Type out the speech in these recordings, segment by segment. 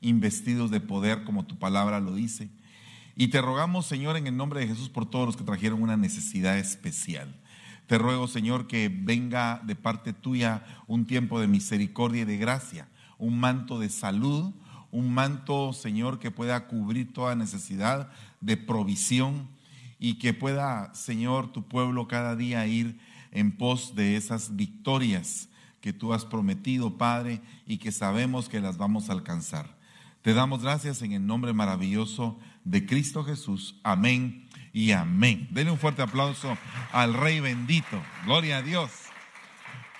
investidos de poder, como tu palabra lo dice. Y te rogamos, Señor, en el nombre de Jesús, por todos los que trajeron una necesidad especial. Te ruego, Señor, que venga de parte tuya un tiempo de misericordia y de gracia, un manto de salud, un manto, Señor, que pueda cubrir toda necesidad de provisión y que pueda, Señor, tu pueblo cada día ir en pos de esas victorias que tú has prometido, Padre, y que sabemos que las vamos a alcanzar. Te damos gracias en el nombre maravilloso de Cristo Jesús. Amén y amén. Denle un fuerte aplauso al Rey bendito. Gloria a Dios.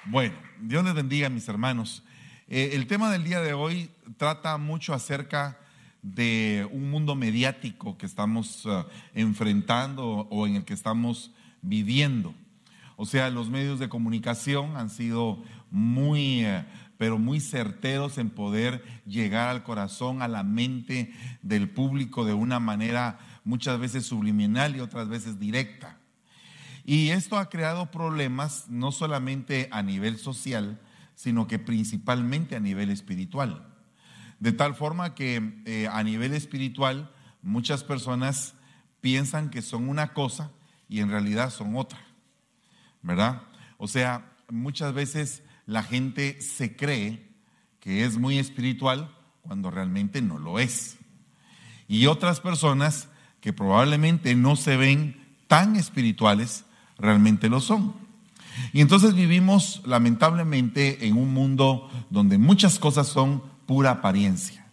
Bueno, Dios les bendiga, mis hermanos. Eh, el tema del día de hoy trata mucho acerca de un mundo mediático que estamos eh, enfrentando o en el que estamos viviendo. O sea, los medios de comunicación han sido muy, eh, pero muy certeros en poder llegar al corazón, a la mente del público de una manera muchas veces subliminal y otras veces directa. Y esto ha creado problemas no solamente a nivel social, sino que principalmente a nivel espiritual. De tal forma que eh, a nivel espiritual muchas personas piensan que son una cosa y en realidad son otra. ¿verdad? O sea, muchas veces la gente se cree que es muy espiritual cuando realmente no lo es. Y otras personas que probablemente no se ven tan espirituales, realmente lo son. Y entonces vivimos lamentablemente en un mundo donde muchas cosas son pura apariencia.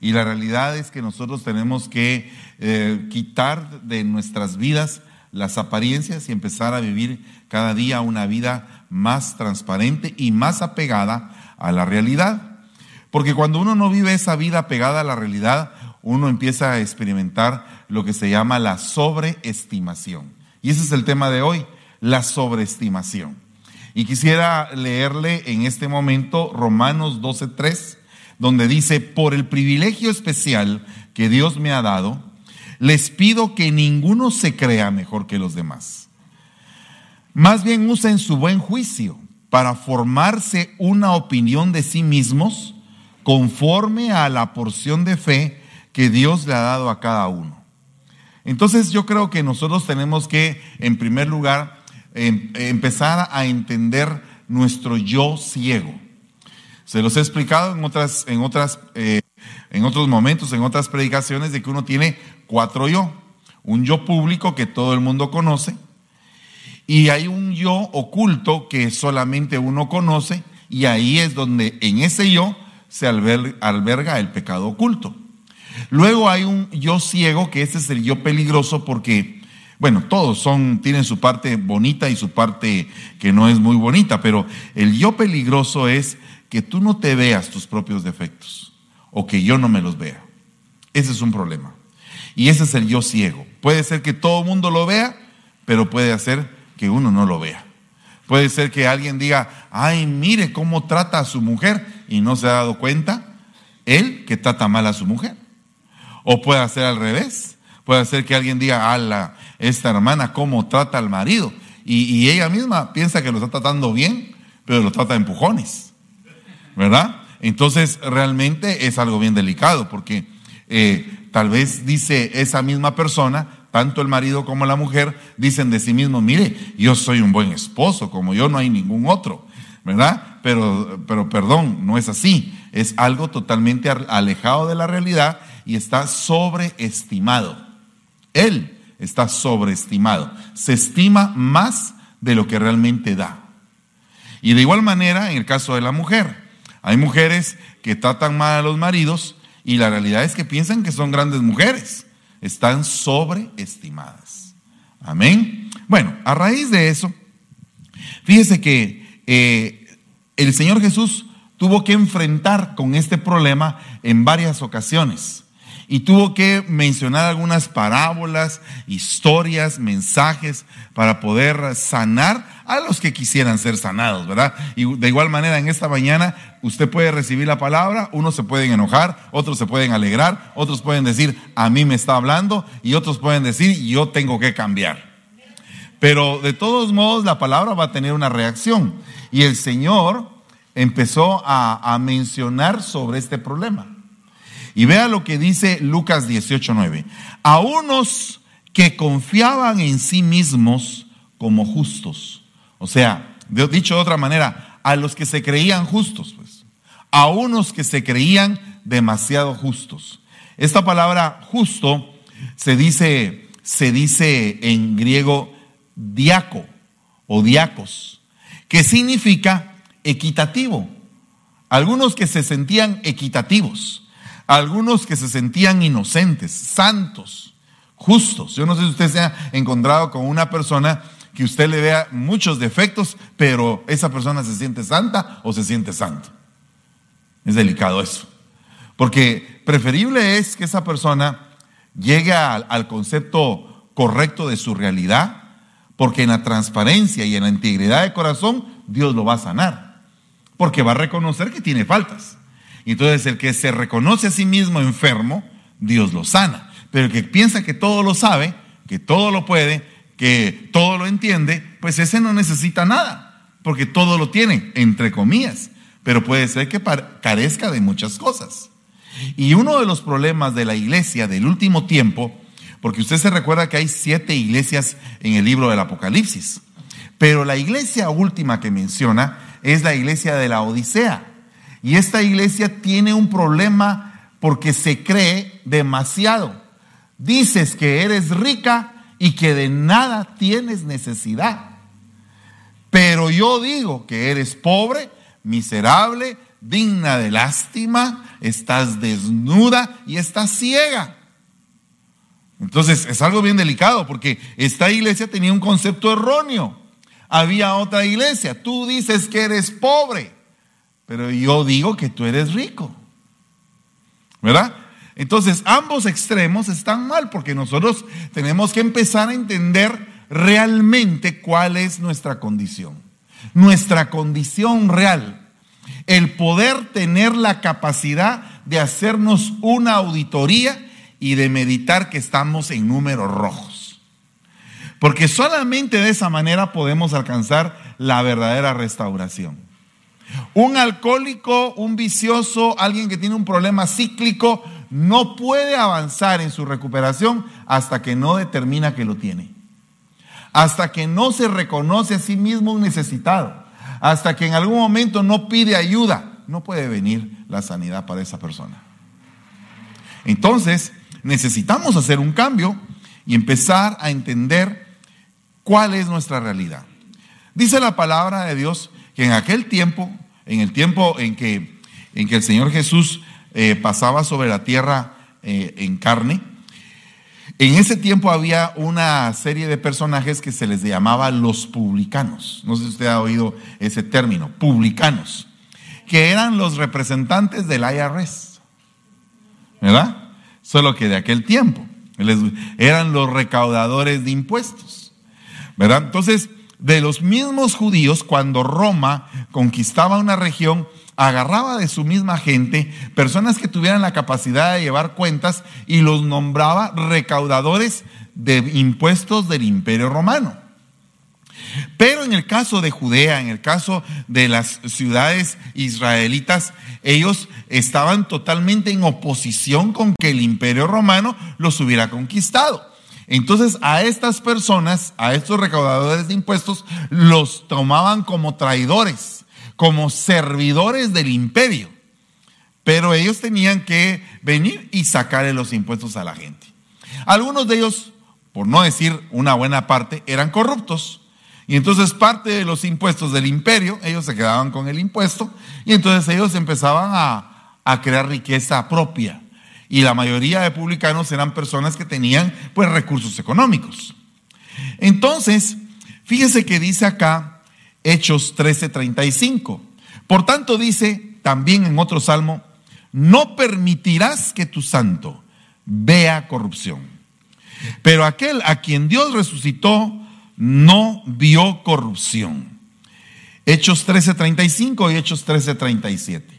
Y la realidad es que nosotros tenemos que eh, quitar de nuestras vidas las apariencias y empezar a vivir cada día una vida más transparente y más apegada a la realidad. Porque cuando uno no vive esa vida apegada a la realidad, uno empieza a experimentar lo que se llama la sobreestimación. Y ese es el tema de hoy, la sobreestimación. Y quisiera leerle en este momento Romanos 12.3, donde dice, por el privilegio especial que Dios me ha dado, les pido que ninguno se crea mejor que los demás. Más bien usen su buen juicio para formarse una opinión de sí mismos conforme a la porción de fe que Dios le ha dado a cada uno. Entonces yo creo que nosotros tenemos que, en primer lugar, em, empezar a entender nuestro yo ciego. Se los he explicado en otras, en otras, eh, en otros momentos, en otras predicaciones, de que uno tiene cuatro yo. Un yo público que todo el mundo conoce y hay un yo oculto que solamente uno conoce y ahí es donde en ese yo se alberga el pecado oculto. Luego hay un yo ciego que ese es el yo peligroso porque bueno, todos son tienen su parte bonita y su parte que no es muy bonita, pero el yo peligroso es que tú no te veas tus propios defectos o que yo no me los vea. Ese es un problema. Y ese es el yo ciego. Puede ser que todo el mundo lo vea, pero puede ser que uno no lo vea. Puede ser que alguien diga, ay, mire cómo trata a su mujer y no se ha dado cuenta él que trata mal a su mujer. O puede ser al revés. Puede ser que alguien diga, ala, esta hermana cómo trata al marido. Y, ella misma piensa que lo está tratando bien, pero lo trata de empujones. ¿Verdad? Entonces realmente es algo bien delicado porque eh, tal vez dice esa misma persona, tanto el marido como la mujer, dicen de sí mismos, mire, yo soy un buen esposo, como yo no hay ningún otro, ¿verdad? Pero, pero perdón, no es así, es algo totalmente alejado de la realidad y está sobreestimado. Él está sobreestimado, se estima más de lo que realmente da. Y de igual manera, en el caso de la mujer, hay mujeres que tratan mal a los maridos y la realidad es que piensan que son grandes mujeres. Están sobreestimadas. Amén. Bueno, a raíz de eso, fíjese que eh, el Señor Jesús tuvo que enfrentar con este problema en varias ocasiones y tuvo que mencionar algunas parábolas, historias, mensajes para poder sanar a los que quisieran ser sanados, ¿verdad? Y de igual manera en esta mañana usted puede recibir la palabra, unos se pueden enojar, otros se pueden alegrar, otros pueden decir, a mí me está hablando y otros pueden decir, yo tengo que cambiar. Pero de todos modos la palabra va a tener una reacción y el Señor empezó a, a mencionar sobre este problema. Y vea lo que dice Lucas 18:9. A unos que confiaban en sí mismos como justos. O sea, dicho de otra manera, a los que se creían justos, pues. A unos que se creían demasiado justos. Esta palabra justo se dice, se dice en griego diaco o diacos, que significa equitativo. Algunos que se sentían equitativos, algunos que se sentían inocentes, santos, justos. Yo no sé si usted se ha encontrado con una persona que usted le vea muchos defectos, pero esa persona se siente santa o se siente santo. Es delicado eso. Porque preferible es que esa persona llegue al, al concepto correcto de su realidad, porque en la transparencia y en la integridad de corazón Dios lo va a sanar, porque va a reconocer que tiene faltas. Y entonces el que se reconoce a sí mismo enfermo, Dios lo sana. Pero el que piensa que todo lo sabe, que todo lo puede, que todo lo entiende, pues ese no necesita nada, porque todo lo tiene, entre comillas. Pero puede ser que carezca de muchas cosas. Y uno de los problemas de la iglesia del último tiempo, porque usted se recuerda que hay siete iglesias en el libro del Apocalipsis, pero la iglesia última que menciona es la iglesia de la Odisea. Y esta iglesia tiene un problema porque se cree demasiado. Dices que eres rica y que de nada tienes necesidad. Pero yo digo que eres pobre, miserable, digna de lástima, estás desnuda y estás ciega. Entonces es algo bien delicado porque esta iglesia tenía un concepto erróneo. Había otra iglesia, tú dices que eres pobre, pero yo digo que tú eres rico. ¿Verdad? Entonces ambos extremos están mal porque nosotros tenemos que empezar a entender realmente cuál es nuestra condición. Nuestra condición real el poder tener la capacidad de hacernos una auditoría y de meditar que estamos en números rojos. Porque solamente de esa manera podemos alcanzar la verdadera restauración. Un alcohólico, un vicioso, alguien que tiene un problema cíclico, no puede avanzar en su recuperación hasta que no determina que lo tiene. Hasta que no se reconoce a sí mismo un necesitado hasta que en algún momento no pide ayuda, no puede venir la sanidad para esa persona. Entonces, necesitamos hacer un cambio y empezar a entender cuál es nuestra realidad. Dice la palabra de Dios que en aquel tiempo, en el tiempo en que, en que el Señor Jesús eh, pasaba sobre la tierra eh, en carne, en ese tiempo había una serie de personajes que se les llamaba los publicanos. No sé si usted ha oído ese término, publicanos, que eran los representantes del IRS. ¿Verdad? Solo que de aquel tiempo. eran los recaudadores de impuestos. ¿Verdad? Entonces, de los mismos judíos, cuando Roma conquistaba una región, agarraba de su misma gente personas que tuvieran la capacidad de llevar cuentas y los nombraba recaudadores de impuestos del imperio romano. Pero en el caso de Judea, en el caso de las ciudades israelitas, ellos estaban totalmente en oposición con que el imperio romano los hubiera conquistado. Entonces a estas personas, a estos recaudadores de impuestos, los tomaban como traidores como servidores del imperio. Pero ellos tenían que venir y sacarle los impuestos a la gente. Algunos de ellos, por no decir una buena parte, eran corruptos. Y entonces parte de los impuestos del imperio, ellos se quedaban con el impuesto y entonces ellos empezaban a, a crear riqueza propia. Y la mayoría de publicanos eran personas que tenían pues recursos económicos. Entonces, fíjese que dice acá Hechos 13:35. Por tanto dice también en otro salmo, no permitirás que tu santo vea corrupción. Pero aquel a quien Dios resucitó no vio corrupción. Hechos 13:35 y Hechos 13:37.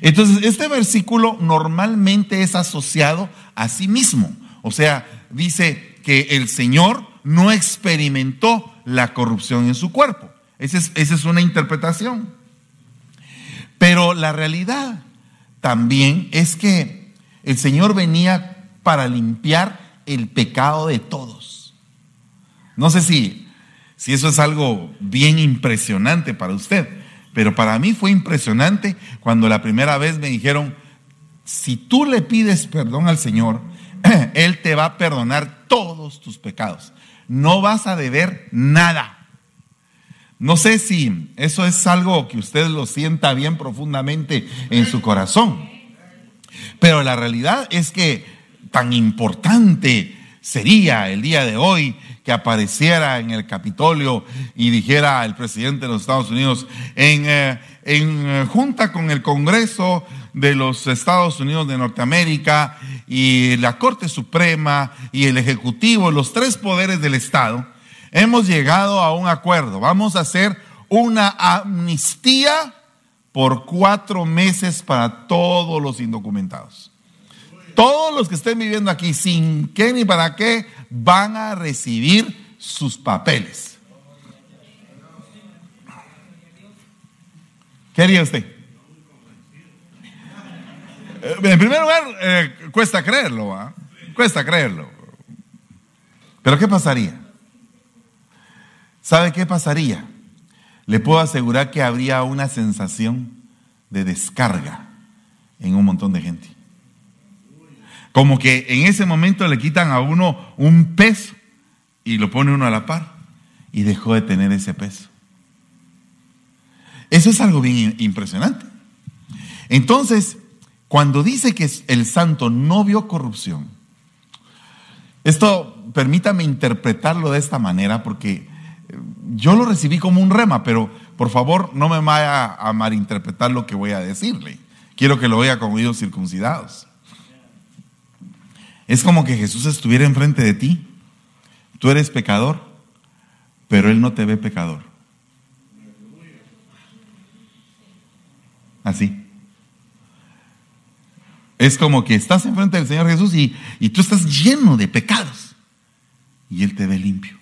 Entonces, este versículo normalmente es asociado a sí mismo. O sea, dice que el Señor no experimentó la corrupción en su cuerpo. Esa es, una interpretación. Pero la realidad también es que el Señor venía para limpiar el pecado de todos. No sé si, si eso es algo bien impresionante para usted, pero para mí fue impresionante cuando la primera vez me dijeron, si tú le pides perdón al Señor, Él te va a perdonar todos tus pecados. No vas a deber nada. No sé si eso es algo que usted lo sienta bien profundamente en su corazón, pero la realidad es que tan importante sería el día de hoy que apareciera en el Capitolio y dijera el presidente de los Estados Unidos en, eh, en eh, junta con el Congreso de los Estados Unidos de Norteamérica y la Corte Suprema y el Ejecutivo, los tres poderes del Estado, hemos llegado a un acuerdo. Vamos a hacer una amnistía por cuatro meses para todos los indocumentados. Todos los que estén viviendo aquí sin qué ni para qué van a recibir sus papeles. ¿Qué haría usted? Eh, en primer lugar, eh, cuesta creerlo, cuesta creerlo. Pero ¿qué pasaría? ¿Sabe qué pasaría? Le puedo asegurar que habría una sensación de descarga en un montón de gente. Como que en ese momento le quitan a uno un peso y lo pone uno a la par y dejó de tener ese peso. Eso es algo bien impresionante. Entonces, cuando dice que el santo no vio corrupción, esto permítame interpretarlo de esta manera porque yo lo recibí como un rema, pero por favor no me vaya a malinterpretar lo que voy a decirle. Quiero que lo vea con oídos circuncidados. Es como que Jesús estuviera enfrente de ti. Tú eres pecador, pero Él no te ve pecador. Así. Es como que estás enfrente del Señor Jesús y, y tú estás lleno de pecados. Y Él te ve limpio.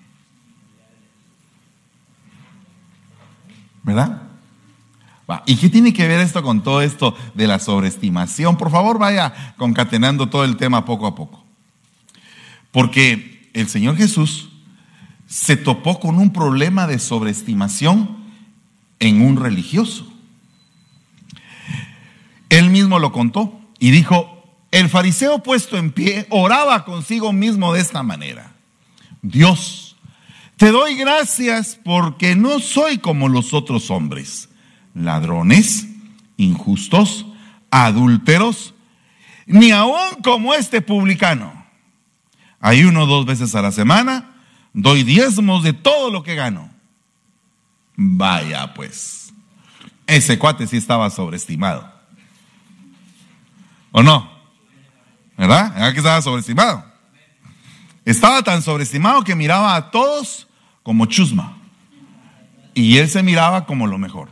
¿Verdad? ¿Y qué tiene que ver esto con todo esto de la sobreestimación? Por favor, vaya concatenando todo el tema poco a poco. Porque el Señor Jesús se topó con un problema de sobreestimación en un religioso. Él mismo lo contó y dijo, el fariseo puesto en pie oraba consigo mismo de esta manera. Dios, te doy gracias porque no soy como los otros hombres, ladrones, injustos, adúlteros, ni aún como este publicano. Hay uno dos veces a la semana, doy diezmos de todo lo que gano. Vaya pues, ese cuate sí estaba sobreestimado. ¿O no? ¿Verdad? ¿Verdad que estaba sobreestimado? Estaba tan sobreestimado que miraba a todos como chusma. Y él se miraba como lo mejor.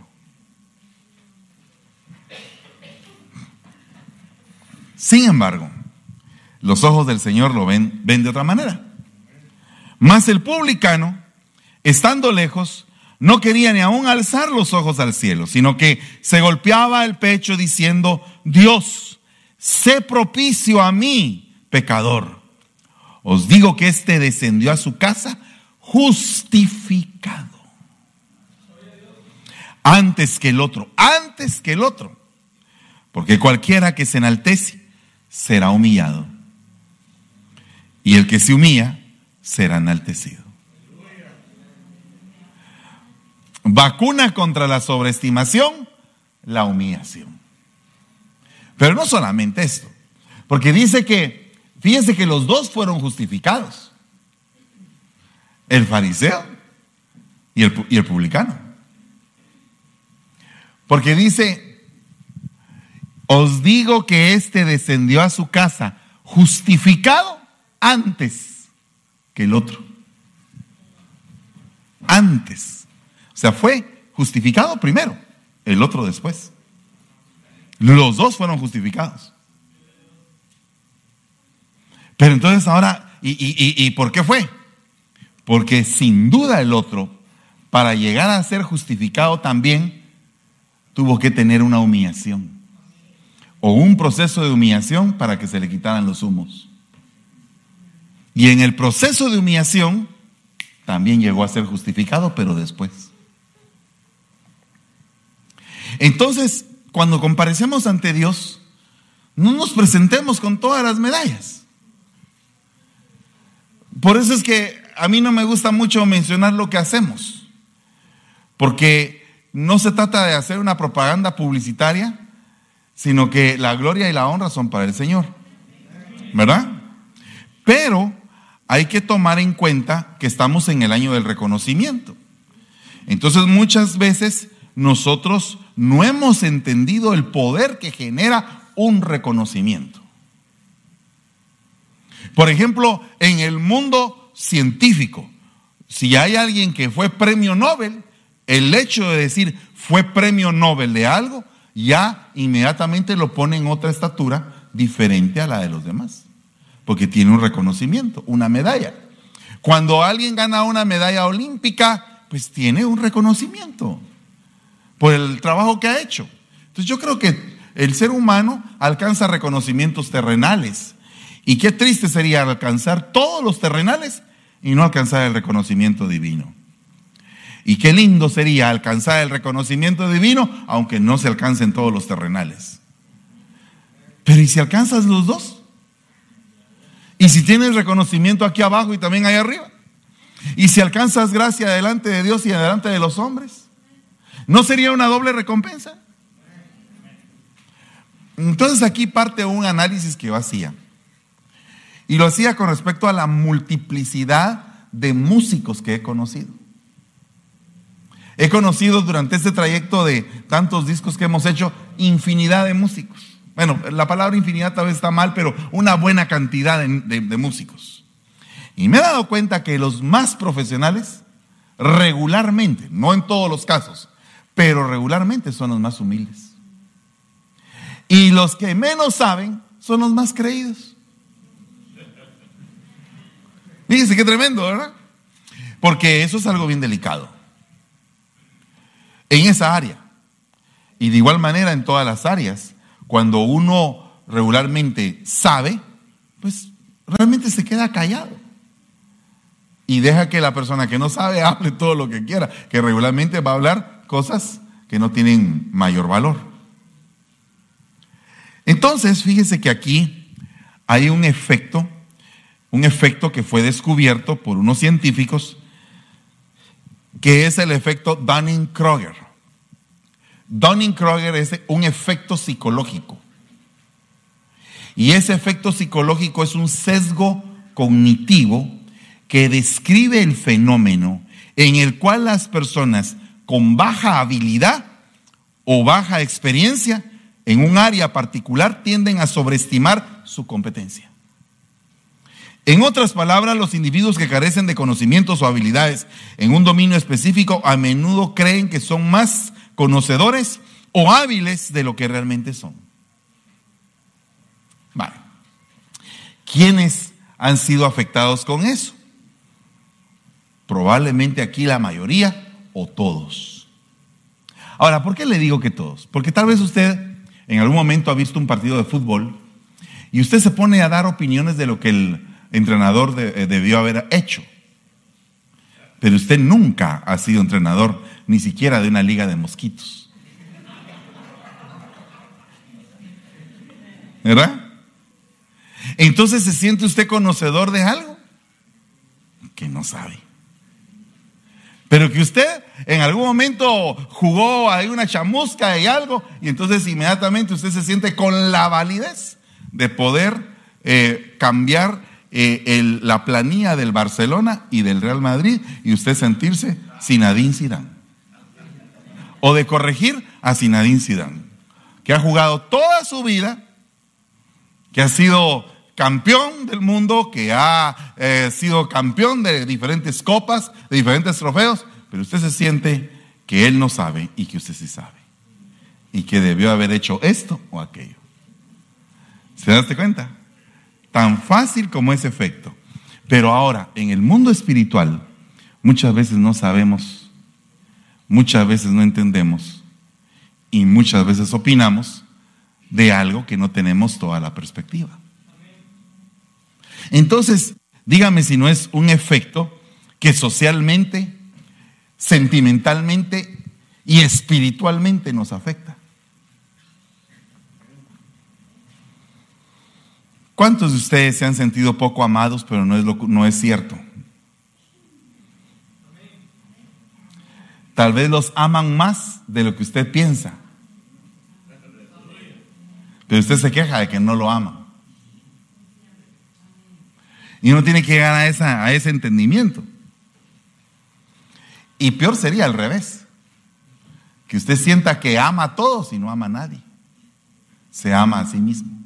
Sin embargo, los ojos del Señor lo ven, ven de otra manera. Mas el publicano, estando lejos, no quería ni aún alzar los ojos al cielo, sino que se golpeaba el pecho diciendo, Dios, sé propicio a mí, pecador. Os digo que éste descendió a su casa justificado. Antes que el otro, antes que el otro. Porque cualquiera que se enaltece será humillado. Y el que se humilla será enaltecido. Vacuna contra la sobreestimación, la humillación. Pero no solamente esto, porque dice que Fíjense que los dos fueron justificados. El fariseo y el, y el publicano. Porque dice, os digo que éste descendió a su casa justificado antes que el otro. Antes. O sea, fue justificado primero, el otro después. Los dos fueron justificados. Pero entonces ahora, ¿y, y, por qué fue? Porque sin duda el otro, para llegar a ser justificado también, tuvo que tener una humillación. O un proceso de humillación para que se le quitaran los humos. Y en el proceso de humillación también llegó a ser justificado, pero después. Entonces, cuando comparecemos ante Dios, no nos presentemos con todas las medallas. Por eso es que a mí no me gusta mucho mencionar lo que hacemos, porque no se trata de hacer una propaganda publicitaria, sino que la gloria y la honra son para el Señor. ¿Verdad? Pero hay que tomar en cuenta que estamos en el año del reconocimiento. Entonces muchas veces nosotros no hemos entendido el poder que genera un reconocimiento. Por ejemplo, en el mundo científico, si hay alguien que fue premio Nobel, el hecho de decir fue premio Nobel de algo, ya inmediatamente lo pone en otra estatura diferente a la de los demás porque tiene un reconocimiento, una medalla. Cuando alguien gana una medalla olímpica, pues tiene un reconocimiento por el trabajo que ha hecho. Entonces yo creo que el ser humano alcanza reconocimientos terrenales. Y qué triste sería alcanzar todos los terrenales y no alcanzar el reconocimiento divino. Y qué lindo sería alcanzar el reconocimiento divino, aunque no se alcancen todos los terrenales. Pero ¿y si alcanzas los dos? Y si tienes reconocimiento aquí abajo y también ahí arriba. Y si alcanzas gracia delante de Dios y delante de los hombres. ¿No sería una doble recompensa? Entonces aquí parte un análisis que yo hacía. Y lo hacía con respecto a la multiplicidad de músicos que he conocido. He conocido durante este trayecto de tantos discos que hemos hecho infinidad de músicos. Bueno, la palabra infinidad tal vez está mal, pero una buena cantidad de, músicos. Y me he dado cuenta que los más profesionales, regularmente, no en todos los casos, pero regularmente son los más humildes. Y los que menos saben son los más creídos. Fíjense qué tremendo, ¿verdad? Porque eso es algo bien delicado. En esa área. Y de igual manera en todas las áreas cuando uno regularmente sabe, pues realmente se queda callado. Y deja que la persona que no sabe hable todo lo que quiera, que regularmente va a hablar cosas que no tienen mayor valor. Entonces, fíjese que aquí hay un efecto, un efecto que fue descubierto por unos científicos, que es el efecto Dunning-Kruger. Dunning-Kruger es un efecto psicológico. Y ese efecto psicológico es un sesgo cognitivo que describe el fenómeno en el cual las personas con baja habilidad o baja experiencia en un área particular tienden a sobreestimar su competencia. En otras palabras, los individuos que carecen de conocimientos o habilidades en un dominio específico a menudo creen que son más conocedores o hábiles de lo que realmente son. Vale. ¿Quiénes han sido afectados con eso? Probablemente aquí la mayoría o todos. Ahora, ¿por qué le digo que todos? Porque tal vez usted en algún momento ha visto un partido de fútbol y usted se pone a dar opiniones de lo que el entrenador eh, debió haber hecho. Pero usted nunca ha sido entrenador ni siquiera de una liga de mosquitos. ¿Verdad? Entonces se siente usted conocedor de algo que no sabe. Pero que usted en algún momento jugó ahí una chamusca y algo, y entonces inmediatamente usted se siente con la validez de poder eh, cambiar eh, la planilla del Barcelona y del Real Madrid y usted sentirse Sinadín Zidane o de corregir a Zinedine Zidane, que ha jugado toda su vida, que ha sido campeón del mundo, que ha eh, sido campeón de diferentes copas, de diferentes trofeos, pero usted se siente que él no sabe y que usted sí sabe. Y que debió haber hecho esto o aquello. ¿Se daste cuenta? Tan fácil como ese efecto. Pero ahora, en el mundo espiritual, muchas veces no sabemos muchas veces no entendemos y muchas veces opinamos de algo que no tenemos toda la perspectiva. Entonces, dígame si no es un efecto que socialmente, sentimentalmente y espiritualmente nos afecta. ¿Cuántos de ustedes se han sentido poco amados, pero no es, no es cierto? Tal vez los aman más de lo que usted piensa. Pero usted se queja de que no lo ama. Y uno tiene que llegar a ese entendimiento. Y peor sería al revés. Que usted sienta que ama a todos y no ama a nadie. Se ama a sí mismo.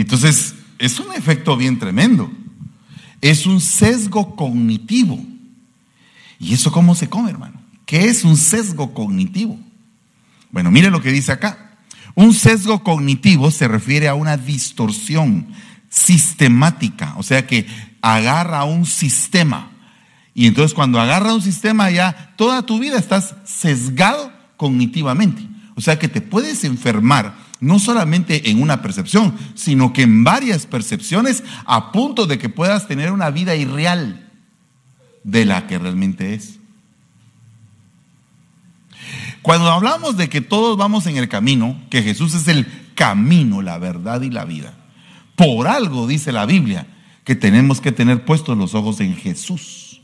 Entonces, es un efecto bien tremendo. Es un sesgo cognitivo. ¿Y eso cómo se come, hermano? ¿Qué es un sesgo cognitivo? Bueno, mire lo que dice acá. Un sesgo cognitivo se refiere a una distorsión sistemática, o sea que agarra un sistema. Y entonces cuando agarra un sistema ya toda tu vida estás sesgado cognitivamente. O sea que te puedes enfermar no solamente en una percepción, sino que en varias percepciones a punto de que puedas tener una vida irreal de la que realmente es. Cuando hablamos de que todos vamos en el camino, que Jesús es el camino, la verdad y la vida, por algo dice la Biblia que tenemos que tener puestos los ojos en Jesús,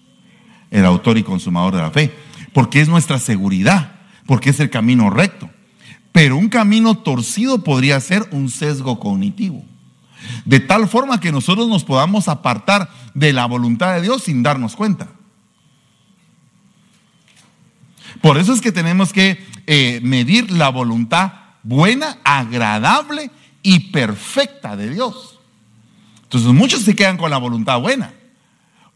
el autor y consumador de la fe, porque es nuestra seguridad, porque es el camino recto. Pero un camino torcido podría ser un sesgo cognitivo. De tal forma que nosotros nos podamos apartar de la voluntad de Dios sin darnos cuenta. Por eso es que tenemos que eh, medir la voluntad buena, agradable y perfecta de Dios. Entonces muchos se quedan con la voluntad buena.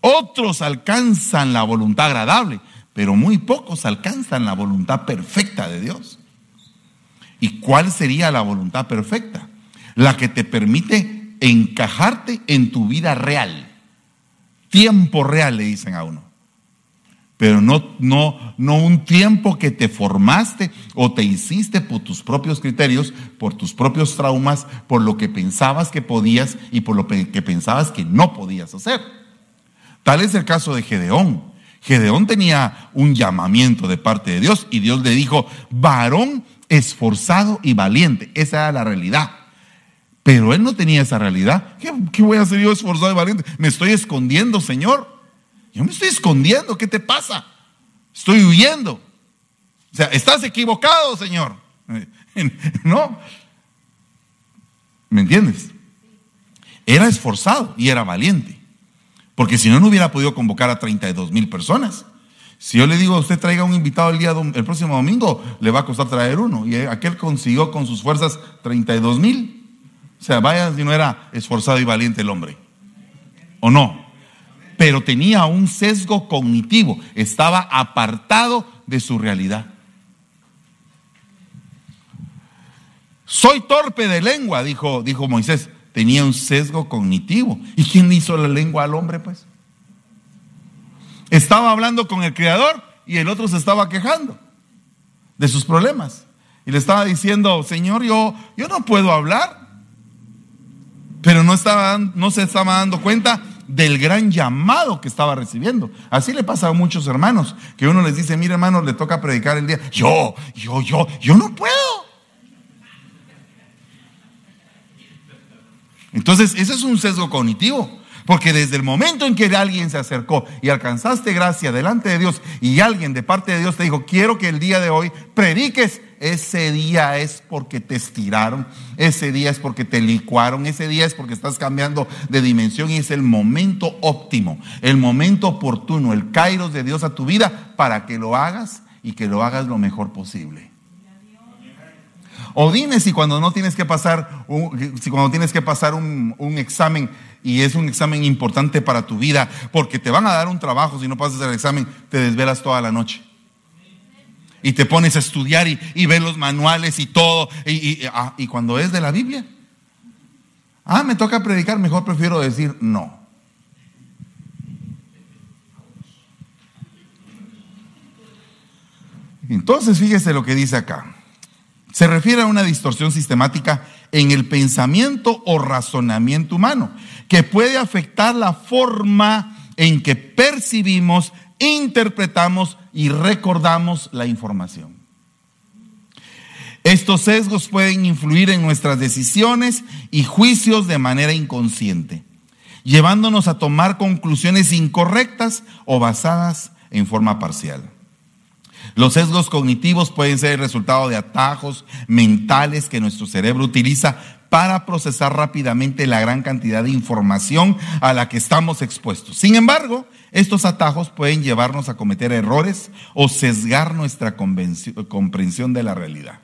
Otros alcanzan la voluntad agradable, pero muy pocos alcanzan la voluntad perfecta de Dios. ¿Y cuál sería la voluntad perfecta? La que te permite encajarte en tu vida real. Tiempo real, le dicen a uno. Pero no, no, no un tiempo que te formaste o te hiciste por tus propios criterios, por tus propios traumas, por lo que pensabas que podías y por lo que pensabas que no podías hacer. Tal es el caso de Gedeón. Gedeón tenía un llamamiento de parte de Dios y Dios le dijo, varón esforzado y valiente. Esa era la realidad. Pero él no tenía esa realidad. ¿Qué, voy a hacer yo esforzado y valiente? Me estoy escondiendo, Señor. Yo me estoy escondiendo. ¿Qué te pasa? Estoy huyendo. O sea, estás equivocado, Señor. No. ¿Me entiendes? Era esforzado y era valiente. Porque si no, no hubiera podido convocar a 32 mil personas. Si yo le digo a usted traiga un invitado el, día, el próximo domingo, le va a costar traer uno. Y aquel consiguió con sus fuerzas 32 mil. O sea, vaya si no era esforzado y valiente el hombre. ¿O no? Pero tenía un sesgo cognitivo. Estaba apartado de su realidad. Soy torpe de lengua, dijo, dijo Moisés. Tenía un sesgo cognitivo. ¿Y quién hizo la lengua al hombre, pues? Estaba hablando con el Creador y el otro se estaba quejando de sus problemas. Y le estaba diciendo, Señor, yo, yo no puedo hablar. Pero no, estaba, no se estaba dando cuenta del gran llamado que estaba recibiendo. Así le pasa a muchos hermanos, que uno les dice, mire hermanos, le toca predicar el día. Yo, yo, yo, yo no puedo. Entonces, ese es un sesgo cognitivo. Porque desde el momento en que alguien se acercó y alcanzaste gracia delante de Dios y alguien de parte de Dios te dijo, quiero que el día de hoy prediques, ese día es porque te estiraron, ese día es porque te licuaron, ese día es porque estás cambiando de dimensión y es el momento óptimo, el momento oportuno, el kairos de Dios a tu vida para que lo hagas y que lo hagas lo mejor posible. O dime si cuando no tienes que pasar, un, si cuando tienes que pasar un, examen y es un examen importante para tu vida, porque te van a dar un trabajo, si no pasas el examen, te desvelas toda la noche. Y te pones a estudiar y, y ves los manuales y todo. Y, ah, y cuando es de la Biblia, ah, me toca predicar, mejor prefiero decir no. Entonces, fíjese lo que dice acá. Se refiere a una distorsión sistemática en el pensamiento o razonamiento humano, que puede afectar la forma en que percibimos, interpretamos y recordamos la información. Estos sesgos pueden influir en nuestras decisiones y juicios de manera inconsciente, llevándonos a tomar conclusiones incorrectas o basadas en forma parcial. Los sesgos cognitivos pueden ser el resultado de atajos mentales que nuestro cerebro utiliza para procesar rápidamente la gran cantidad de información a la que estamos expuestos. Sin embargo, estos atajos pueden llevarnos a cometer errores o sesgar nuestra comprensión de la realidad.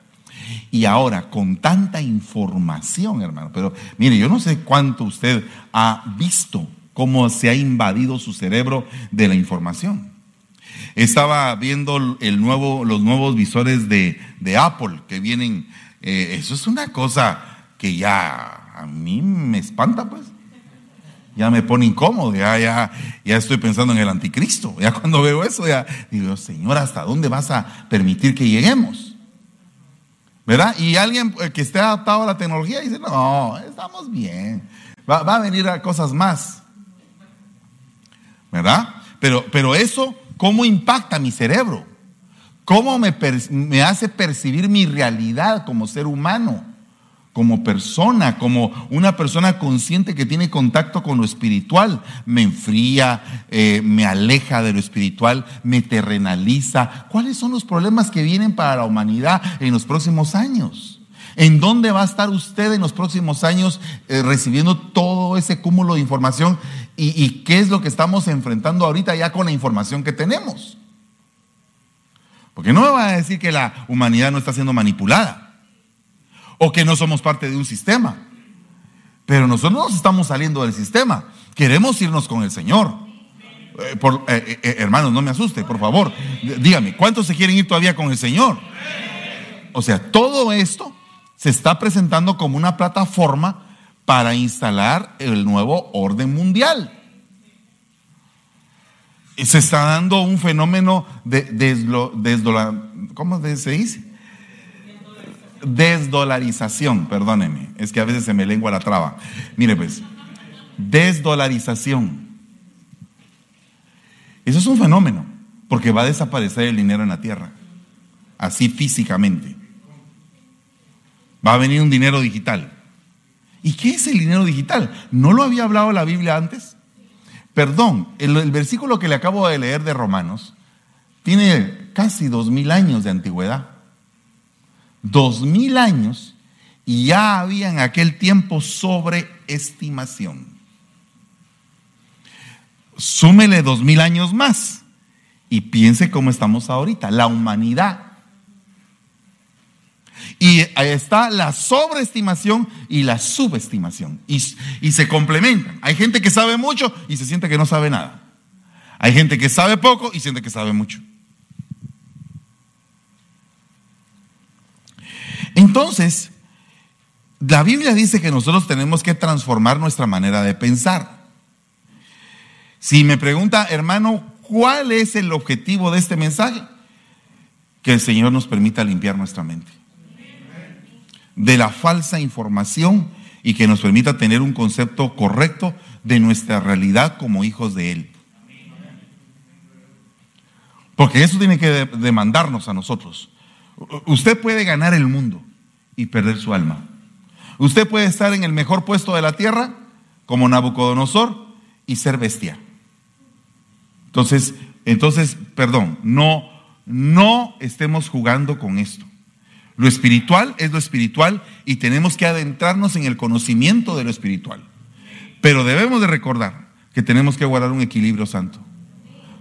Y ahora, con tanta información, hermano, pero mire, yo no sé cuánto usted ha visto cómo se ha invadido su cerebro de la información. Estaba viendo el nuevo, los nuevos visores de, Apple que vienen. Eh, eso es una cosa que ya a mí me espanta, pues. Ya me pone incómodo, ya, ya, ya estoy pensando en el anticristo. Ya cuando veo eso, ya digo, Señor, ¿hasta dónde vas a permitir que lleguemos? ¿Verdad? Y alguien eh, que esté adaptado a la tecnología dice, no, estamos bien. Va, va a venir a cosas más. ¿Verdad? Pero, pero eso ¿Cómo impacta mi cerebro? ¿Cómo me, hace percibir mi realidad como ser humano, como persona, como una persona consciente que tiene contacto con lo espiritual? Me enfría, eh, me aleja de lo espiritual, me terrenaliza. ¿Cuáles son los problemas que vienen para la humanidad en los próximos años? ¿En dónde va a estar usted en los próximos años eh, recibiendo todo ese cúmulo de información ¿Y, qué es lo que estamos enfrentando ahorita ya con la información que tenemos? Porque no me va a decir que la humanidad no está siendo manipulada o que no somos parte de un sistema. Pero nosotros nos estamos saliendo del sistema. Queremos irnos con el Señor. Eh, por, eh, eh, hermanos, no me asuste, por favor. Dígame, ¿cuántos se quieren ir todavía con el Señor? O sea, todo esto se está presentando como una plataforma para instalar el nuevo orden mundial. Se está dando un fenómeno de ¿cómo se dice? Desdolarización, perdóneme, es que a veces se me lengua la traba. Mire pues, desdolarización. Eso es un fenómeno, porque va a desaparecer el dinero en la tierra, así físicamente. Va a venir un dinero digital. ¿Y qué es el dinero digital? ¿No lo había hablado la Biblia antes? Perdón, el, versículo que le acabo de leer de Romanos tiene casi dos mil años de antigüedad. Dos mil años y ya había en aquel tiempo sobreestimación. Súmele dos mil años más y piense cómo estamos ahorita. La humanidad y ahí está la sobreestimación y la subestimación. Y, y, se complementan. Hay gente que sabe mucho y se siente que no sabe nada. Hay gente que sabe poco y siente que sabe mucho. Entonces, la Biblia dice que nosotros tenemos que transformar nuestra manera de pensar. Si me pregunta, hermano, ¿cuál es el objetivo de este mensaje? Que el Señor nos permita limpiar nuestra mente de la falsa información y que nos permita tener un concepto correcto de nuestra realidad como hijos de Él. Porque eso tiene que demandarnos a nosotros. Usted puede ganar el mundo y perder su alma. Usted puede estar en el mejor puesto de la tierra, como Nabucodonosor, y ser bestia. Entonces, entonces, perdón, no, no estemos jugando con esto. Lo espiritual es lo espiritual y tenemos que adentrarnos en el conocimiento de lo espiritual. Pero debemos de recordar que tenemos que guardar un equilibrio santo.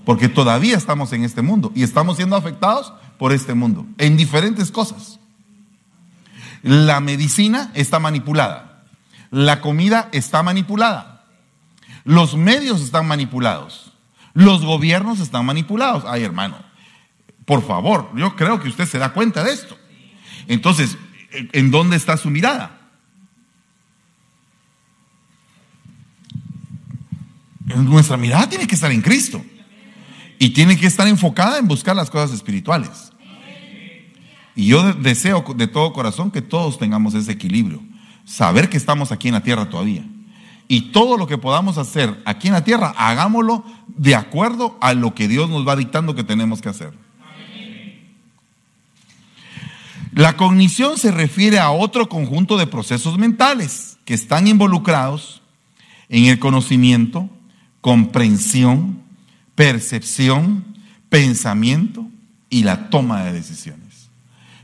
Porque todavía estamos en este mundo y estamos siendo afectados por este mundo en diferentes cosas. La medicina está manipulada. La comida está manipulada. Los medios están manipulados. Los gobiernos están manipulados. Ay, hermano, por favor, yo creo que usted se da cuenta de esto. Entonces, ¿en dónde está su mirada? Nuestra mirada tiene que estar en Cristo y tiene que estar enfocada en buscar las cosas espirituales. Y yo deseo de todo corazón que todos tengamos ese equilibrio. Saber que estamos aquí en la tierra todavía. Y todo lo que podamos hacer aquí en la tierra, hagámoslo de acuerdo a lo que Dios nos va dictando que tenemos que hacer. La cognición se refiere a otro conjunto de procesos mentales que están involucrados en el conocimiento, comprensión, percepción, pensamiento y la toma de decisiones.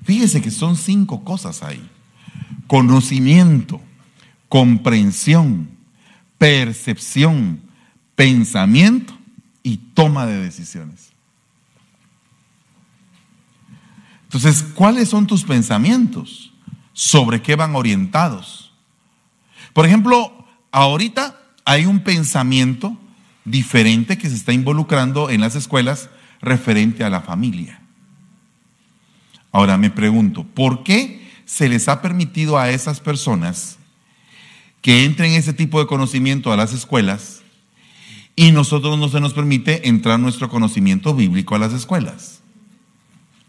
Fíjese que son cinco cosas ahí. Conocimiento, comprensión, percepción, pensamiento y toma de decisiones. Entonces, ¿cuáles son tus pensamientos? ¿Sobre qué van orientados? Por ejemplo, ahorita hay un pensamiento diferente que se está involucrando en las escuelas referente a la familia. Ahora me pregunto, ¿por qué se les ha permitido a esas personas que entren ese tipo de conocimiento a las escuelas y nosotros no se nos permite entrar nuestro conocimiento bíblico a las escuelas?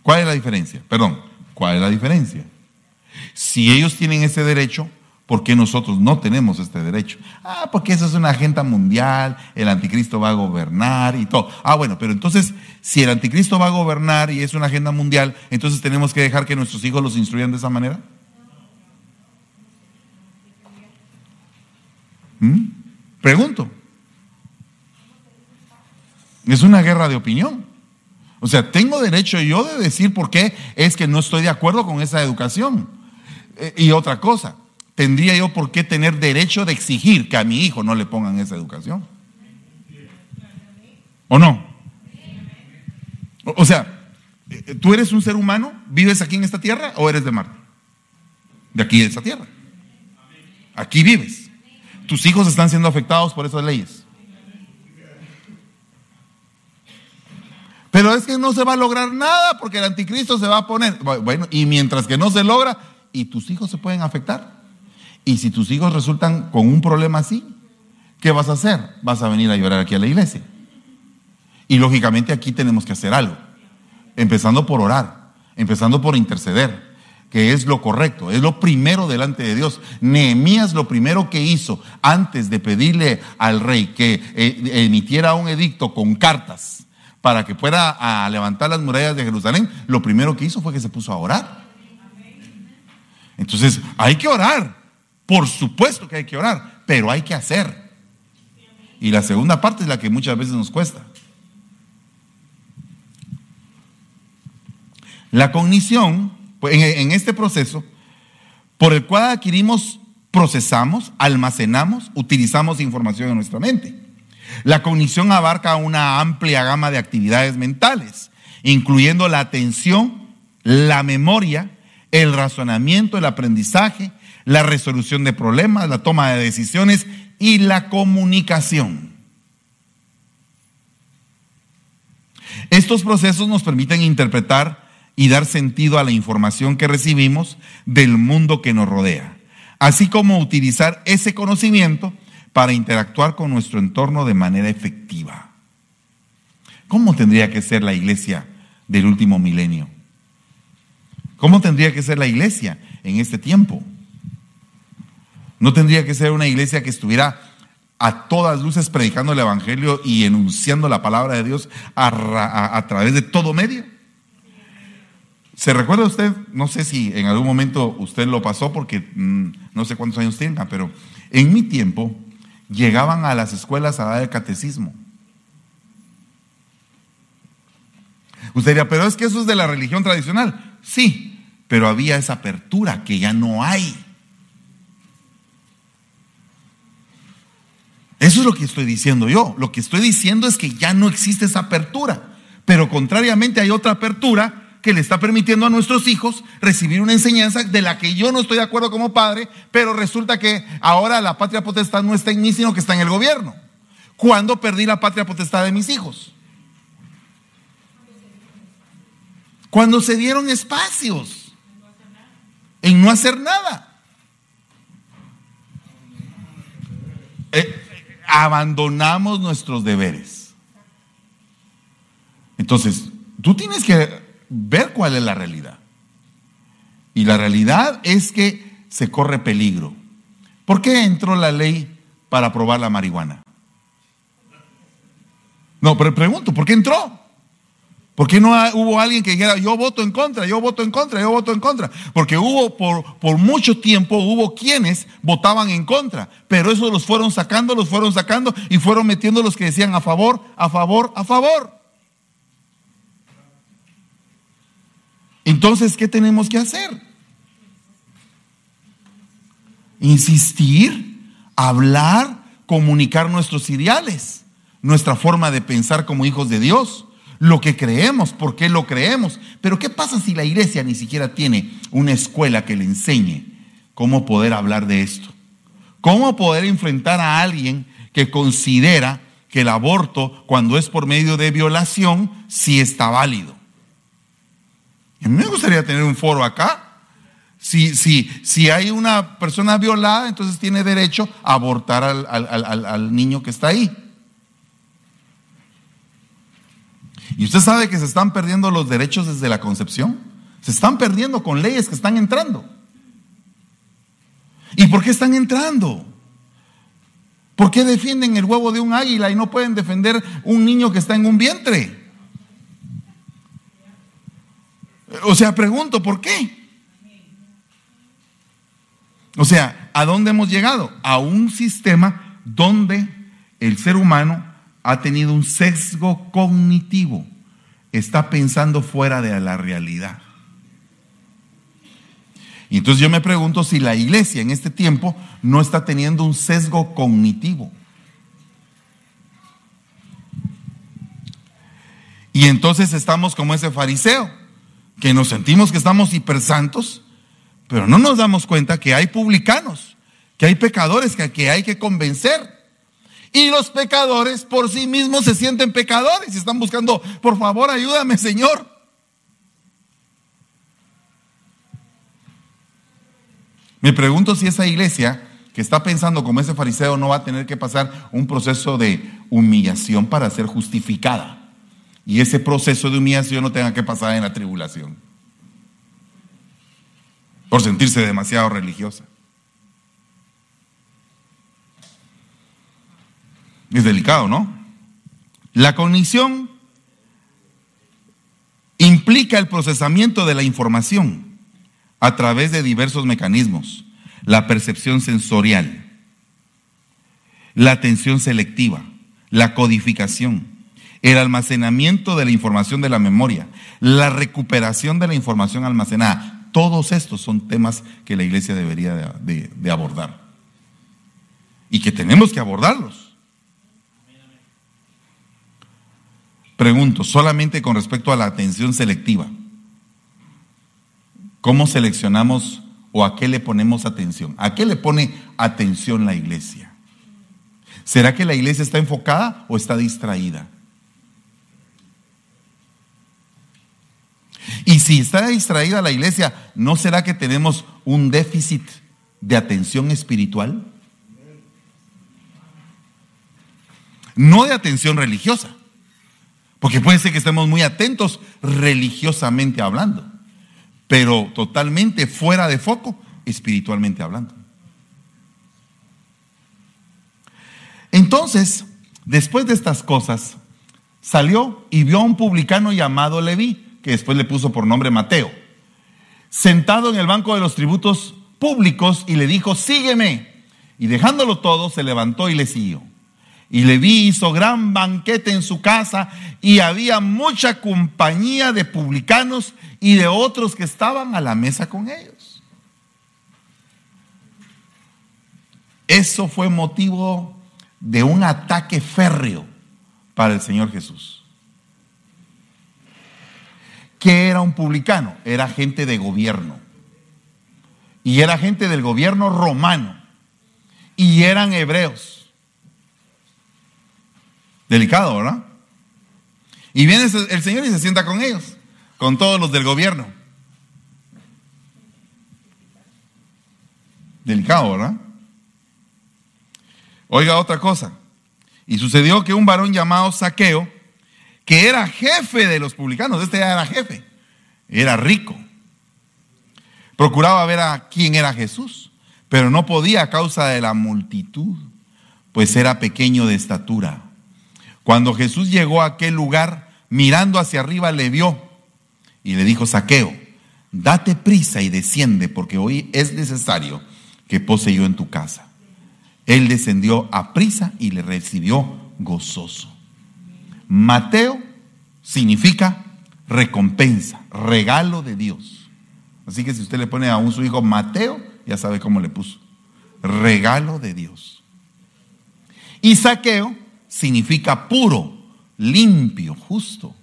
¿Cuál es la diferencia? Perdón, ¿cuál es la diferencia? Si ellos tienen ese derecho, ¿por qué nosotros no tenemos este derecho? Ah, porque eso es una agenda mundial, el anticristo va a gobernar y todo. Ah, bueno, pero entonces, si el anticristo va a gobernar y es una agenda mundial, entonces tenemos que dejar que nuestros hijos los instruyan de esa manera. ¿Mm? Pregunto. Es una guerra de opinión. O sea, tengo derecho yo de decir por qué es que no estoy de acuerdo con esa educación. Eh, y otra cosa, ¿tendría yo por qué tener derecho de exigir que a mi hijo no le pongan esa educación? ¿O no? O sea, eh, ¿tú eres un ser humano? ¿Vives aquí en esta tierra o eres de Marte? De aquí de esta tierra. Aquí vives. Tus hijos están siendo afectados por esas leyes. Pero es que no se va a lograr nada porque el anticristo se va a poner. Bueno, y mientras que no se logra, y tus hijos se pueden afectar. Y si tus hijos resultan con un problema así, ¿qué vas a hacer? Vas a venir a llorar aquí a la iglesia. Y lógicamente aquí tenemos que hacer algo. Empezando por orar, empezando por interceder, que es lo correcto, es lo primero delante de Dios. Nehemías lo primero que hizo antes de pedirle al rey que eh, emitiera un edicto con cartas para que fuera a levantar las murallas de Jerusalén, lo primero que hizo fue que se puso a orar. Entonces, hay que orar. Por supuesto que hay que orar, pero hay que hacer. Y la segunda parte es la que muchas veces nos cuesta. La cognición, pues, en este proceso, por el cual adquirimos, procesamos, almacenamos, utilizamos información en nuestra mente. La cognición abarca una amplia gama de actividades mentales, incluyendo la atención, la memoria, el razonamiento, el aprendizaje, la resolución de problemas, la toma de decisiones y la comunicación. Estos procesos nos permiten interpretar y dar sentido a la información que recibimos del mundo que nos rodea, así como utilizar ese conocimiento para interactuar con nuestro entorno de manera efectiva. ¿Cómo tendría que ser la iglesia del último milenio? ¿Cómo tendría que ser la iglesia en este tiempo? No tendría que ser una iglesia que estuviera a todas luces predicando el Evangelio y enunciando la palabra de Dios a, través de todo medio. ¿Se recuerda usted? No sé si en algún momento usted lo pasó porque mm, no sé cuántos años tenga, pero en mi tiempo llegaban a las escuelas a dar el catecismo. Usted diría, pero es que eso es de la religión tradicional. Sí, pero había esa apertura que ya no hay. Eso es lo que estoy diciendo yo. Lo que estoy diciendo es que ya no existe esa apertura. Pero contrariamente hay otra apertura que le está permitiendo a nuestros hijos recibir una enseñanza de la que yo no estoy de acuerdo como padre, pero resulta que ahora la patria potestad no está en mí, sino que está en el gobierno. ¿Cuándo perdí la patria potestad de mis hijos? Cuando se dieron espacios en no hacer nada. Eh, abandonamos nuestros deberes. Entonces, tú tienes que ver cuál es la realidad. Y la realidad es que se corre peligro. ¿Por qué entró la ley para aprobar la marihuana? No, pero pregunto, ¿por qué entró? ¿Por qué no hubo alguien que dijera, yo voto en contra, yo voto en contra, yo voto en contra? Porque hubo, por, por mucho tiempo, hubo quienes votaban en contra, pero eso los fueron sacando, los fueron sacando y fueron metiendo los que decían a favor, a favor, a favor. Entonces, ¿qué tenemos que hacer? Insistir, hablar, comunicar nuestros ideales, nuestra forma de pensar como hijos de Dios lo que creemos, por qué lo creemos. Pero ¿qué pasa si la iglesia ni siquiera tiene una escuela que le enseñe cómo poder hablar de esto? ¿Cómo poder enfrentar a alguien que considera que el aborto, cuando es por medio de violación, sí está válido? A mí me gustaría tener un foro acá. Si, si, si hay una persona violada, entonces tiene derecho a abortar al, al niño que está ahí. Y usted sabe que se están perdiendo los derechos desde la concepción. Se están perdiendo con leyes que están entrando. ¿Y por qué están entrando? ¿Por qué defienden el huevo de un águila y no pueden defender un niño que está en un vientre? O sea, pregunto, ¿por qué? O sea, ¿a dónde hemos llegado? A un sistema donde el ser humano ha tenido un sesgo cognitivo, está pensando fuera de la realidad. Y entonces yo me pregunto si la iglesia en este tiempo no está teniendo un sesgo cognitivo. Y entonces estamos como ese fariseo, que nos sentimos que estamos hipersantos, pero no nos damos cuenta que hay publicanos, que hay pecadores que, que hay que convencer. Y los pecadores por sí mismos se sienten pecadores y están buscando, por favor, ayúdame, Señor. Me pregunto si esa iglesia que está pensando como ese fariseo no va a tener que pasar un proceso de humillación para ser justificada. Y ese proceso de humillación no tenga que pasar en la tribulación. Por sentirse demasiado religiosa. Es delicado, ¿no? La cognición implica el procesamiento de la información a través de diversos mecanismos. La percepción sensorial, la atención selectiva, la codificación, el almacenamiento de la información de la memoria, la recuperación de la información almacenada. Todos estos son temas que la iglesia debería de, abordar y que tenemos que abordarlos. Pregunto, solamente con respecto a la atención selectiva, ¿cómo seleccionamos o a qué le ponemos atención? ¿A qué le pone atención la iglesia? ¿Será que la iglesia está enfocada o está distraída? Y si está distraída la iglesia, ¿no será que tenemos un déficit de atención espiritual? No de atención religiosa. Porque puede ser que estemos muy atentos religiosamente hablando, pero totalmente fuera de foco espiritualmente hablando. Entonces, después de estas cosas, salió y vio a un publicano llamado Leví, que después le puso por nombre Mateo, sentado en el banco de los tributos públicos y le dijo, sígueme. Y dejándolo todo, se levantó y le siguió. Y Leví hizo gran banquete en su casa y había mucha compañía de publicanos y de otros que estaban a la mesa con ellos. Eso fue motivo de un ataque férreo para el Señor Jesús. ¿Qué era un publicano? Era gente de gobierno. Y era gente del gobierno romano. Y eran hebreos. Delicado, ¿verdad? Y viene el Señor y se sienta con ellos, con todos los del gobierno. Delicado, ¿verdad? Oiga otra cosa. Y sucedió que un varón llamado Saqueo, que era jefe de los publicanos, este ya era jefe, era rico, Procuraba ver a quién era Jesús, pero no podía a causa de la multitud, pues era pequeño de estatura. Cuando Jesús llegó a aquel lugar, mirando hacia arriba, le vio y le dijo, Saqueo, date prisa y desciende, porque hoy es necesario que pose yo en tu casa. Él descendió a prisa y le recibió gozoso. Mateo significa recompensa, regalo de Dios. Así que si usted le pone a un su hijo Mateo, ya sabe cómo le puso. Regalo de Dios. Y saqueo significa puro, limpio, justo.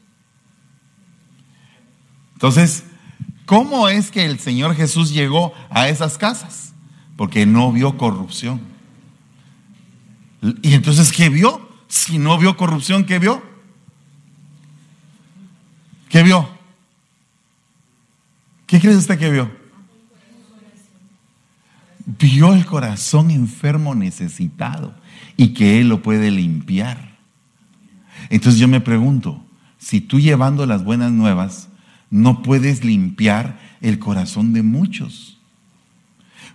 Entonces, ¿cómo es que el Señor Jesús llegó a esas casas? Porque no vio corrupción. ¿Y entonces qué vio? Si no vio corrupción, ¿qué vio? ¿Qué vio? ¿Qué cree usted que vio? Vio el corazón enfermo necesitado y que Él lo puede limpiar. Entonces yo me pregunto, si tú llevando las buenas nuevas no puedes limpiar el corazón de muchos,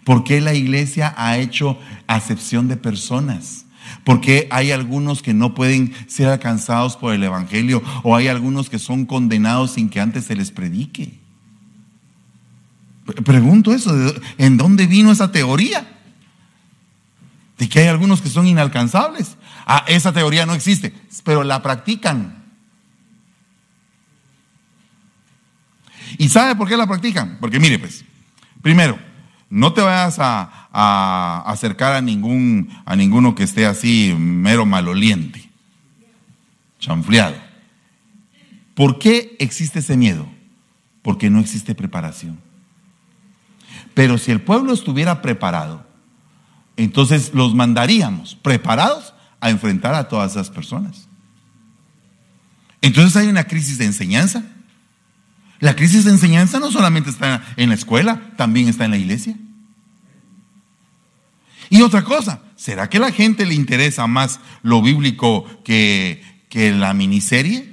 ¿por qué la iglesia ha hecho acepción de personas? Porque hay algunos que no pueden ser alcanzados por el Evangelio o hay algunos que son condenados sin que antes se les predique. Pregunto eso, ¿en dónde vino esa teoría? De que hay algunos que son inalcanzables. Ah, esa teoría no existe, pero la practican. ¿Y sabe por qué la practican? Porque mire, pues, primero, no te vayas a, acercar a ningún a ninguno que esté así mero maloliente, chanfleado. ¿Por qué existe ese miedo? Porque no existe preparación. Pero si el pueblo estuviera preparado, entonces los mandaríamos preparados a enfrentar a todas esas personas. Entonces hay una crisis de enseñanza. La crisis de enseñanza no solamente está en la escuela, también está en la iglesia. Y otra cosa, ¿será que a la gente le interesa más lo bíblico que, que la miniserie?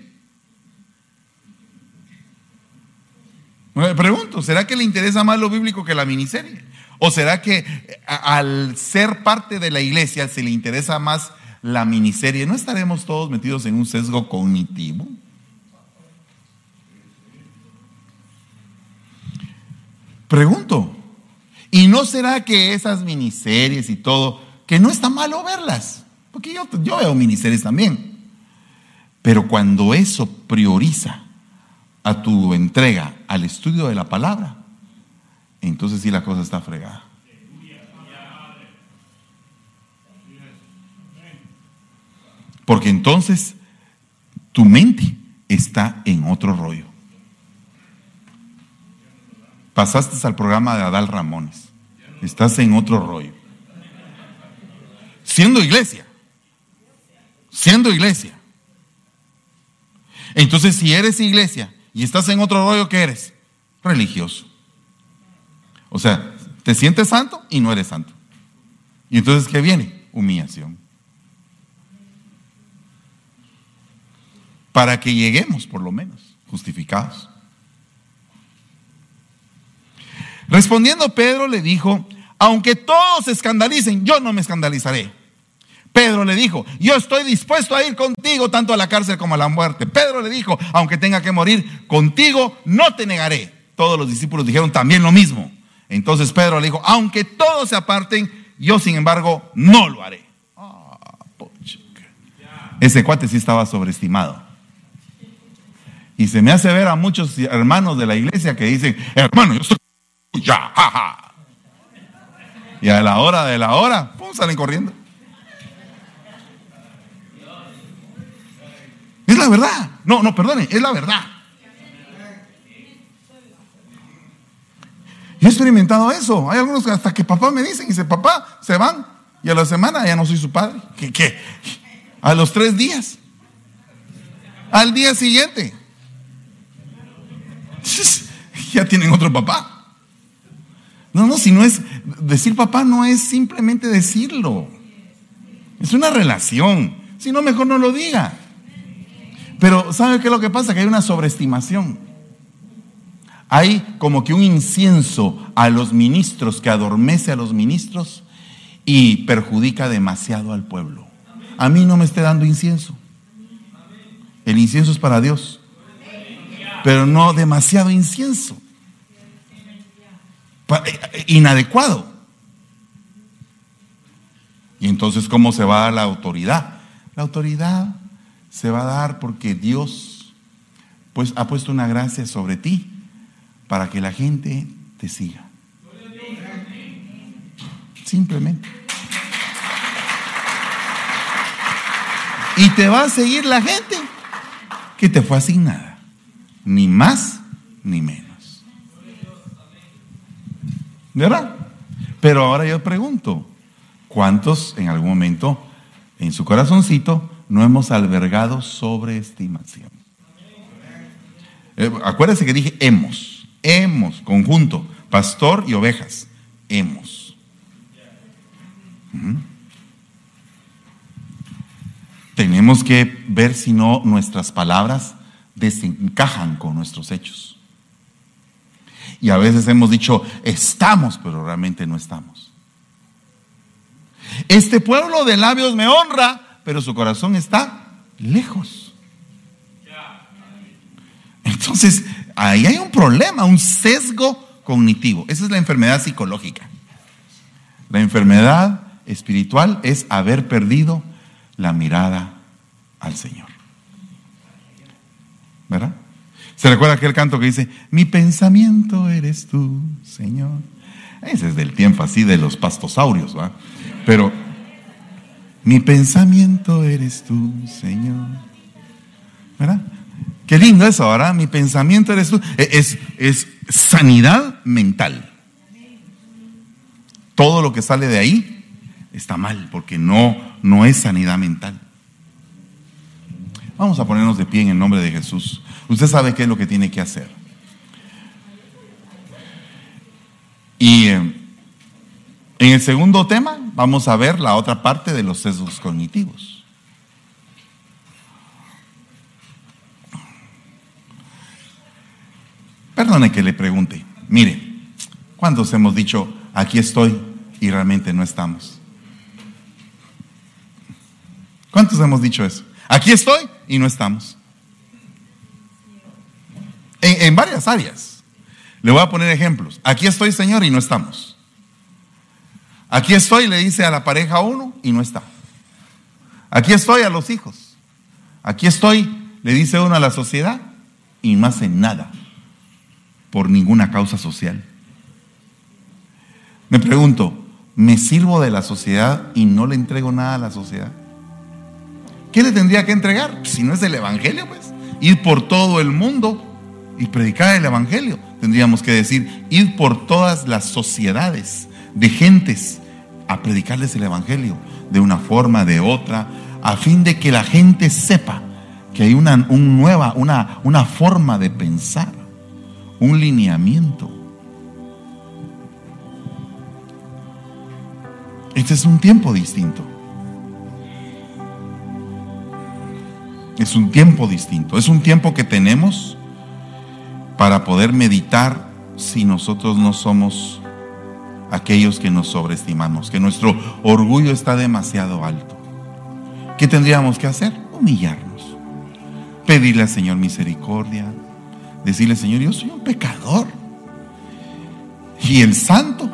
Me pregunto, ¿será que le interesa más lo bíblico que la miniserie? ¿O será que al ser parte de la iglesia se le interesa más la miniserie? ¿No estaremos todos metidos en un sesgo cognitivo? Pregunto, ¿y no será que esas miniseries y todo, que no está malo verlas? Porque yo, yo veo miniseries también. Pero cuando eso prioriza a tu entrega al estudio de la palabra, entonces sí la cosa está fregada. Porque entonces tu mente está en otro rollo pasaste al programa de Adal Ramones. Estás en otro rollo. Siendo iglesia. Siendo iglesia. Entonces, si eres iglesia y estás en otro rollo, ¿qué eres? Religioso. O sea, te sientes santo y no eres santo. Y entonces, ¿qué viene? Humillación. Para que lleguemos, por lo menos, justificados. Respondiendo Pedro le dijo, aunque todos se escandalicen, yo no me escandalizaré. Pedro le dijo, yo estoy dispuesto a ir contigo tanto a la cárcel como a la muerte. Pedro le dijo, aunque tenga que morir contigo, no te negaré. Todos los discípulos dijeron también lo mismo. Entonces Pedro le dijo, aunque todos se aparten, yo sin embargo no lo haré. Ah, Ese cuate sí estaba sobreestimado. Y se me hace ver a muchos hermanos de la iglesia que dicen, hermano, yo estoy ya, Y a la hora de la hora, ¡pum! salen corriendo. Es la verdad. No, no, perdone, es la verdad. Yo he experimentado eso. Hay algunos que hasta que papá me dicen, y dice, papá, se van. Y a la semana ya no soy su padre. ¿Qué? qué? A los tres días. Al día siguiente. Ya tienen otro papá. No, no, si no es, decir papá no es simplemente decirlo. Es una relación. Si no, mejor no lo diga. Pero ¿sabe qué es lo que pasa? Que hay una sobreestimación. Hay como que un incienso a los ministros que adormece a los ministros y perjudica demasiado al pueblo. A mí no me esté dando incienso. El incienso es para Dios. Pero no demasiado incienso. Eh, inadecuado. Y entonces, ¿cómo se va a dar la autoridad? La autoridad se va a dar porque Dios pues, ha puesto una gracia sobre ti para que la gente te siga. Simplemente. Y te va a seguir la gente que te fue asignada. Ni más ni menos. ¿Verdad? Pero ahora yo pregunto, ¿cuántos en algún momento en su corazoncito no hemos albergado sobreestimación? Eh, acuérdense que dije hemos, hemos, conjunto, pastor y ovejas, hemos. Tenemos que ver si no nuestras palabras desencajan con nuestros hechos. Y a veces hemos dicho, estamos, pero realmente no estamos. Este pueblo de labios me honra, pero su corazón está lejos. Entonces, ahí hay un problema, un sesgo cognitivo. Esa es la enfermedad psicológica. La enfermedad espiritual es haber perdido la mirada al Señor. ¿Verdad? ¿Se recuerda aquel canto que dice, mi pensamiento eres tú, Señor? Ese es del tiempo así de los pastosaurios, ¿va? Pero, mi pensamiento eres tú, Señor. ¿Verdad? Qué lindo eso, ¿verdad? Mi pensamiento eres tú. E, es, es sanidad mental. Todo lo que sale de ahí está mal, porque no, no es sanidad mental. Vamos a ponernos de pie en el nombre de Jesús. Usted sabe qué es lo que tiene que hacer. Y eh, en el segundo tema vamos a ver la otra parte de los sesgos cognitivos. Perdone que le pregunte. Mire, ¿cuántos hemos dicho, aquí estoy y realmente no estamos? ¿Cuántos hemos dicho eso? Aquí estoy y no estamos. En, varias áreas. Le voy a poner ejemplos. Aquí estoy, Señor, y no estamos. Aquí estoy, le dice a la pareja uno y no está. Aquí estoy a los hijos. Aquí estoy, le dice uno a la sociedad y no hace nada por ninguna causa social. Me pregunto, ¿me sirvo de la sociedad y no le entrego nada a la sociedad? ¿Qué le tendría que entregar? Si no es el Evangelio, pues. Ir por todo el mundo y predicar el Evangelio. Tendríamos que decir, ir por todas las sociedades de gentes a predicarles el Evangelio de una forma, de otra, a fin de que la gente sepa que hay una, nueva, una, una forma de pensar, un lineamiento. Este es un tiempo distinto. Es un tiempo distinto. Es un tiempo que tenemos para poder meditar si nosotros no somos aquellos que nos sobreestimamos, que nuestro orgullo está demasiado alto. ¿Qué tendríamos que hacer? Humillarnos. Pedirle al Señor misericordia. Decirle, Señor, yo soy un pecador. Y el santo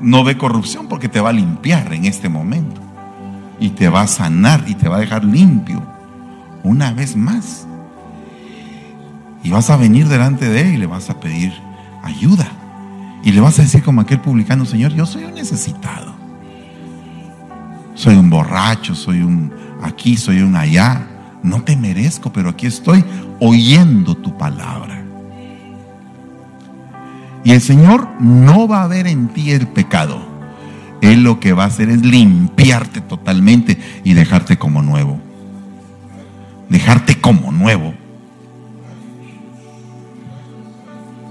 no ve corrupción porque te va a limpiar en este momento. Y te va a sanar y te va a dejar limpio una vez más. Y vas a venir delante de Él y le vas a pedir ayuda. Y le vas a decir como aquel publicano, Señor, yo soy un necesitado. Soy un borracho, soy un aquí, soy un allá. No te merezco, pero aquí estoy oyendo tu palabra. Y el Señor no va a ver en ti el pecado. Él lo que va a hacer es limpiarte totalmente y dejarte como nuevo dejarte como nuevo.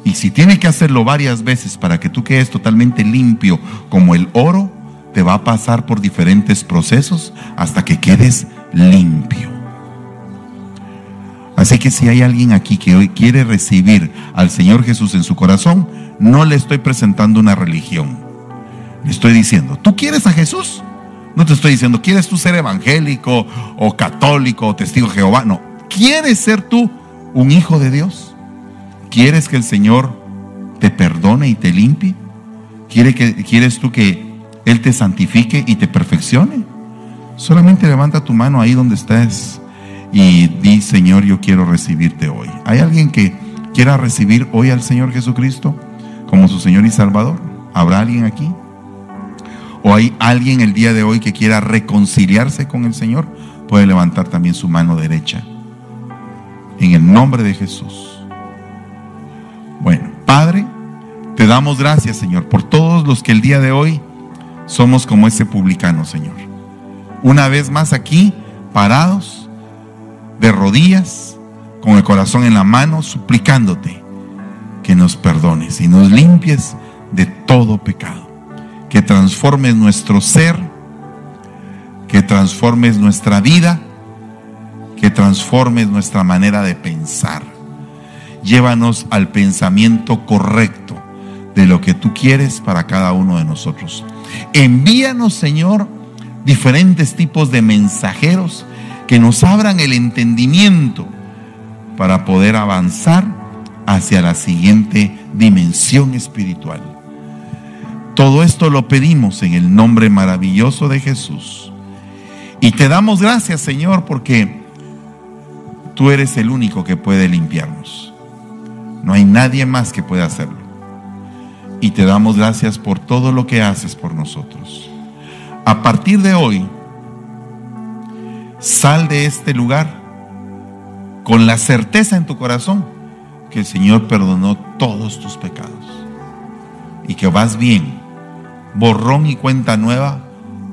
Y si tiene que hacerlo varias veces para que tú quedes totalmente limpio como el oro, te va a pasar por diferentes procesos hasta que quedes limpio. Así que si hay alguien aquí que hoy quiere recibir al Señor Jesús en su corazón, no le estoy presentando una religión. Le estoy diciendo, ¿tú quieres a Jesús? No te estoy diciendo, ¿quieres tú ser evangélico o católico o testigo de Jehová? No, ¿quieres ser tú un hijo de Dios? ¿Quieres que el Señor te perdone y te limpie? ¿Quieres tú que Él te santifique y te perfeccione? Solamente levanta tu mano ahí donde estés y di, Señor, yo quiero recibirte hoy. ¿Hay alguien que quiera recibir hoy al Señor Jesucristo como su Señor y Salvador? ¿Habrá alguien aquí? ¿O hay alguien el día de hoy que quiera reconciliarse con el Señor? Puede levantar también su mano derecha. En el nombre de Jesús. Bueno, Padre, te damos gracias, Señor, por todos los que el día de hoy somos como ese publicano, Señor. Una vez más aquí, parados, de rodillas, con el corazón en la mano, suplicándote que nos perdones y nos limpies de todo pecado. Que transformes nuestro ser, que transformes nuestra vida, que transformes nuestra manera de pensar. Llévanos al pensamiento correcto de lo que tú quieres para cada uno de nosotros. Envíanos, Señor, diferentes tipos de mensajeros que nos abran el entendimiento para poder avanzar hacia la siguiente dimensión espiritual. Todo esto lo pedimos en el nombre maravilloso de Jesús. Y te damos gracias, Señor, porque tú eres el único que puede limpiarnos. No hay nadie más que pueda hacerlo y te damos gracias por todo lo que haces por nosotros. A partir de hoy, sal de este lugar con la certeza en tu corazón que el Señor perdonó todos tus pecados y que vas bien, borrón y cuenta nueva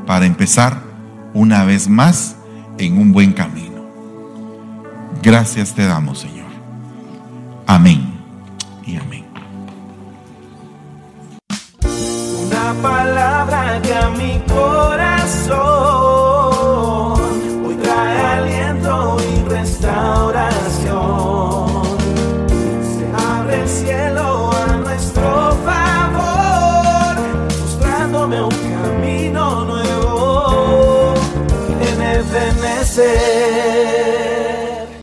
para empezar una vez más en un buen camino. Gracias te damos, Señor. Amén y amén. palabra que a mi corazón